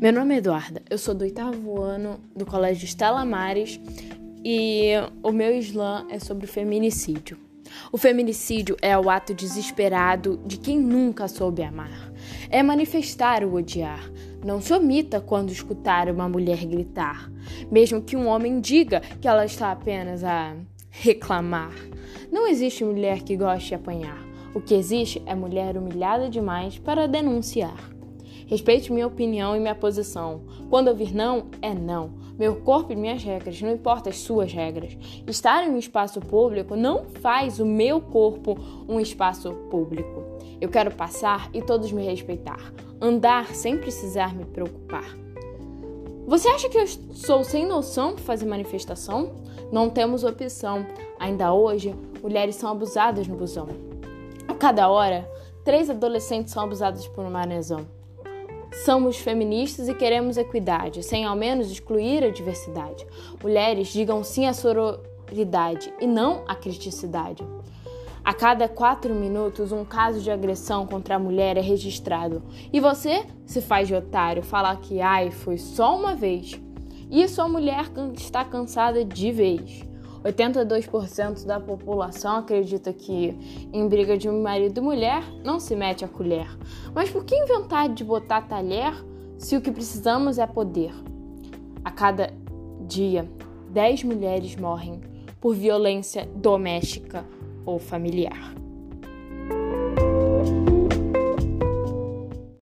Meu nome é Eduarda, eu sou do oitavo ano do Colégio Estela Mares e o meu slam é sobre feminicídio. O feminicídio é o ato desesperado de quem nunca soube amar. É manifestar o odiar. Não se omita quando escutar uma mulher gritar, mesmo que um homem diga que ela está apenas a reclamar. Não existe mulher que goste de apanhar. O que existe é mulher humilhada demais para denunciar. Respeite minha opinião e minha posição. Quando ouvir não, é não. Meu corpo e minhas regras, não importa as suas regras. Estar em um espaço público não faz o meu corpo um espaço público. Eu quero passar e todos me respeitar. Andar sem precisar me preocupar. Você acha que eu sou sem noção para fazer manifestação? Não temos opção. Ainda hoje, mulheres são abusadas no busão. A cada hora, três adolescentes são abusadas por um manezão. Somos feministas e queremos equidade, sem ao menos excluir a diversidade. Mulheres digam sim à sororidade e não à criticidade. A cada quatro minutos, um caso de agressão contra a mulher é registrado. E você se faz de otário, falar que ai, foi só uma vez. Isso a mulher está cansada de vez. 82% da população acredita que em briga de marido e mulher não se mete a colher. Mas por que inventar de botar talher se o que precisamos é poder? A cada dia, 10 mulheres morrem por violência doméstica ou familiar.